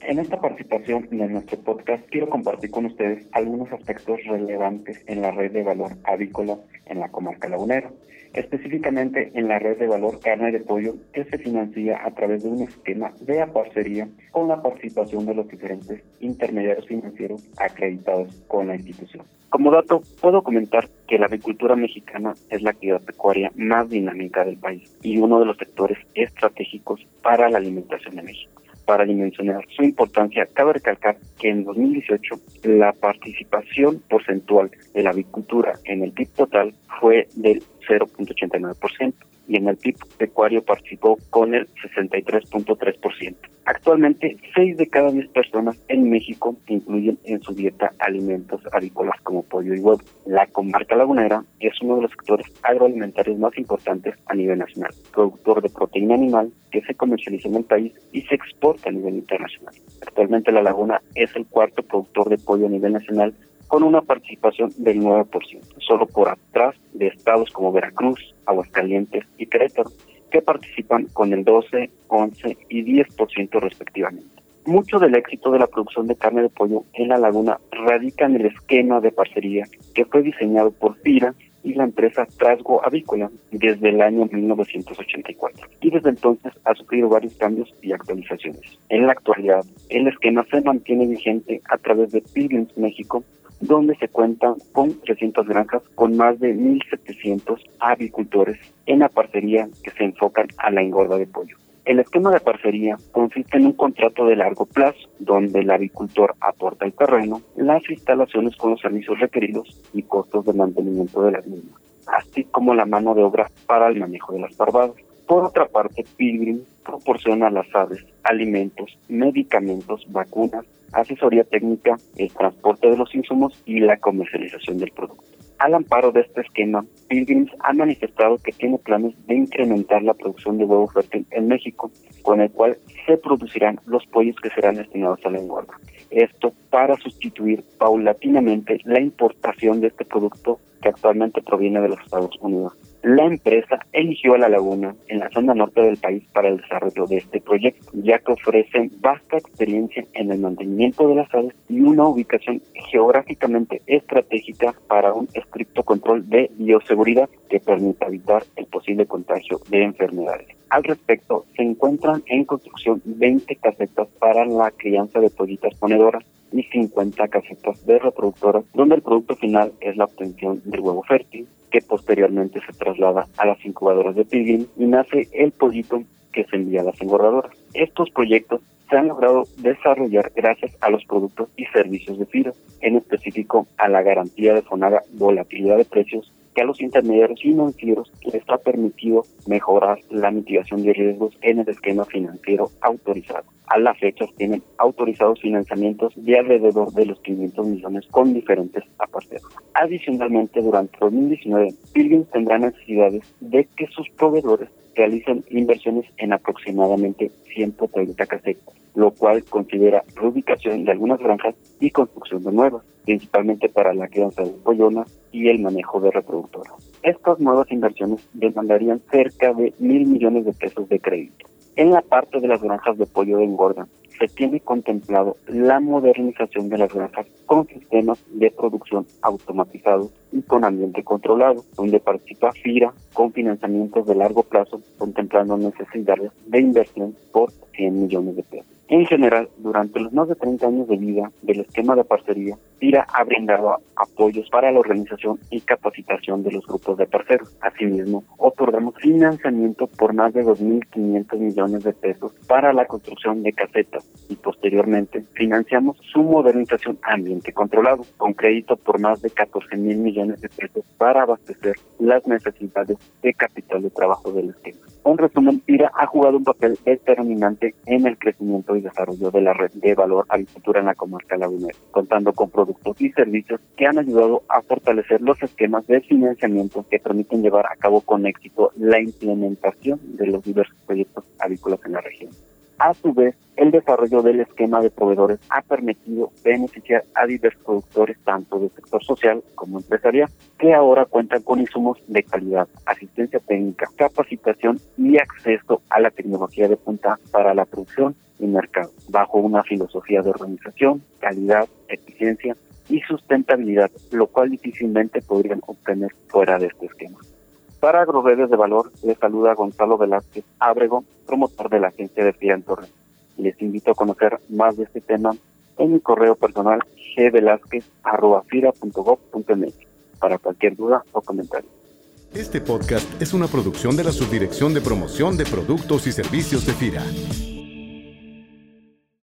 En esta participación en nuestro podcast quiero compartir con ustedes algunos aspectos relevantes en la red de valor avícola en la comarca lagunera específicamente en la red de valor carne de pollo que se financia a través de un esquema de parcería con la participación de los diferentes intermediarios financieros acreditados con la institución. Como dato, puedo comentar que la agricultura mexicana es la actividad pecuaria más dinámica del país y uno de los sectores estratégicos para la alimentación de México. Para dimensionar su importancia, cabe recalcar que en 2018 la participación porcentual de la agricultura en el PIB total fue del 0.89% y en el PIB pecuario participó con el 63.3%. Actualmente, 6 de cada 10 personas en México incluyen en su dieta alimentos avícolas como pollo y huevo. La comarca lagunera es uno de los sectores agroalimentarios más importantes a nivel nacional, productor de proteína animal que se comercializa en el país y se exporta a nivel internacional. Actualmente la laguna es el cuarto productor de pollo a nivel nacional con una participación del 9%, solo por atrás de estados como Veracruz, Aguascalientes y Querétaro, que participan con el 12, 11 y 10% respectivamente. Mucho del éxito de la producción de carne de pollo en la laguna radica en el esquema de parcería que fue diseñado por FIRA y la empresa Trasgo Avícola desde el año 1984 y desde entonces ha sufrido varios cambios y actualizaciones. En la actualidad, el esquema se mantiene vigente a través de Pilgrims México, donde se cuentan con 300 granjas con más de 1.700 avicultores en la parcería que se enfocan a la engorda de pollo. El esquema de parcería consiste en un contrato de largo plazo, donde el avicultor aporta el terreno, las instalaciones con los servicios requeridos y costos de mantenimiento de las mismas, así como la mano de obra para el manejo de las parvadas. Por otra parte, Pilgrim proporciona a las aves alimentos, medicamentos, vacunas, asesoría técnica, el transporte de los insumos y la comercialización del producto. Al amparo de este esquema, Pilgrims ha manifestado que tiene planes de incrementar la producción de huevo fértil en México, con el cual se producirán los pollos que serán destinados a la engorda. Esto para sustituir paulatinamente la importación de este producto que actualmente proviene de los Estados Unidos. La empresa eligió a La Laguna en la zona norte del país para el desarrollo de este proyecto, ya que ofrece vasta experiencia en el mantenimiento de las aves y una ubicación geográficamente estratégica para un estricto control de bioseguridad que permita evitar el posible contagio de enfermedades. Al respecto, se encuentran en construcción 20 casetas para la crianza de pollitas ponedoras y 50 casetas de reproductoras, donde el producto final es la obtención del huevo fértil, que posteriormente se traslada a las incubadoras de Pilgrim y nace el pollito que se envía a las engordadoras. Estos proyectos se han logrado desarrollar gracias a los productos y servicios de FIRA, en específico a la garantía de fonada volatilidad de precios que a los intermediarios financieros les ha permitido mejorar la mitigación de riesgos en el esquema financiero autorizado. A la fecha tienen autorizados financiamientos de alrededor de los 500 millones con diferentes apartes. Adicionalmente, durante 2019, Pilgrims tendrá necesidades de que sus proveedores realicen inversiones en aproximadamente 130 casetas, lo cual considera reubicación de algunas granjas y construcción de nuevas principalmente para la crianza de pollonas y el manejo de reproductoras. Estas nuevas inversiones demandarían cerca de mil millones de pesos de crédito. En la parte de las granjas de pollo de engorda, se tiene contemplado la modernización de las granjas con sistemas de producción automatizados y con ambiente controlado, donde participa FIRA con financiamientos de largo plazo, contemplando necesidades de inversión por 100 millones de pesos. En general, durante los más de 30 años de vida del esquema de parcería, FIRA ha brindado apoyos para la organización y capacitación de los grupos de parceros. Asimismo, otorgamos financiamiento por más de 2.500 millones de pesos para la construcción de casetas y posteriormente financiamos su modernización ambiente controlado, con crédito por más de 14 mil millones de pesos para abastecer las necesidades de capital de trabajo del esquema. En resumen, FIRA ha jugado un papel determinante en el crecimiento y desarrollo de la red de valor agricultura en la comarca lagunera, contando con productos y servicios que han ayudado a fortalecer los esquemas de financiamiento que permiten llevar a cabo con éxito la implementación de los diversos proyectos agrícolas en la región. A su vez, el desarrollo del esquema de proveedores ha permitido beneficiar a diversos productores tanto del sector social como empresarial, que ahora cuentan con insumos de calidad, asistencia técnica, capacitación y acceso a la tecnología de punta para la producción y mercado, bajo una filosofía de organización, calidad, eficiencia y sustentabilidad, lo cual difícilmente podrían obtener fuera de este esquema. Para Agroredes de Valor, les saluda Gonzalo Velázquez Ábrego, promotor de la agencia de FIA en Torres. Les invito a conocer más de este tema en mi correo personal gvelázquez.gov.mx para cualquier duda o comentario. Este podcast es una producción de la Subdirección de Promoción de Productos y Servicios de FIRA.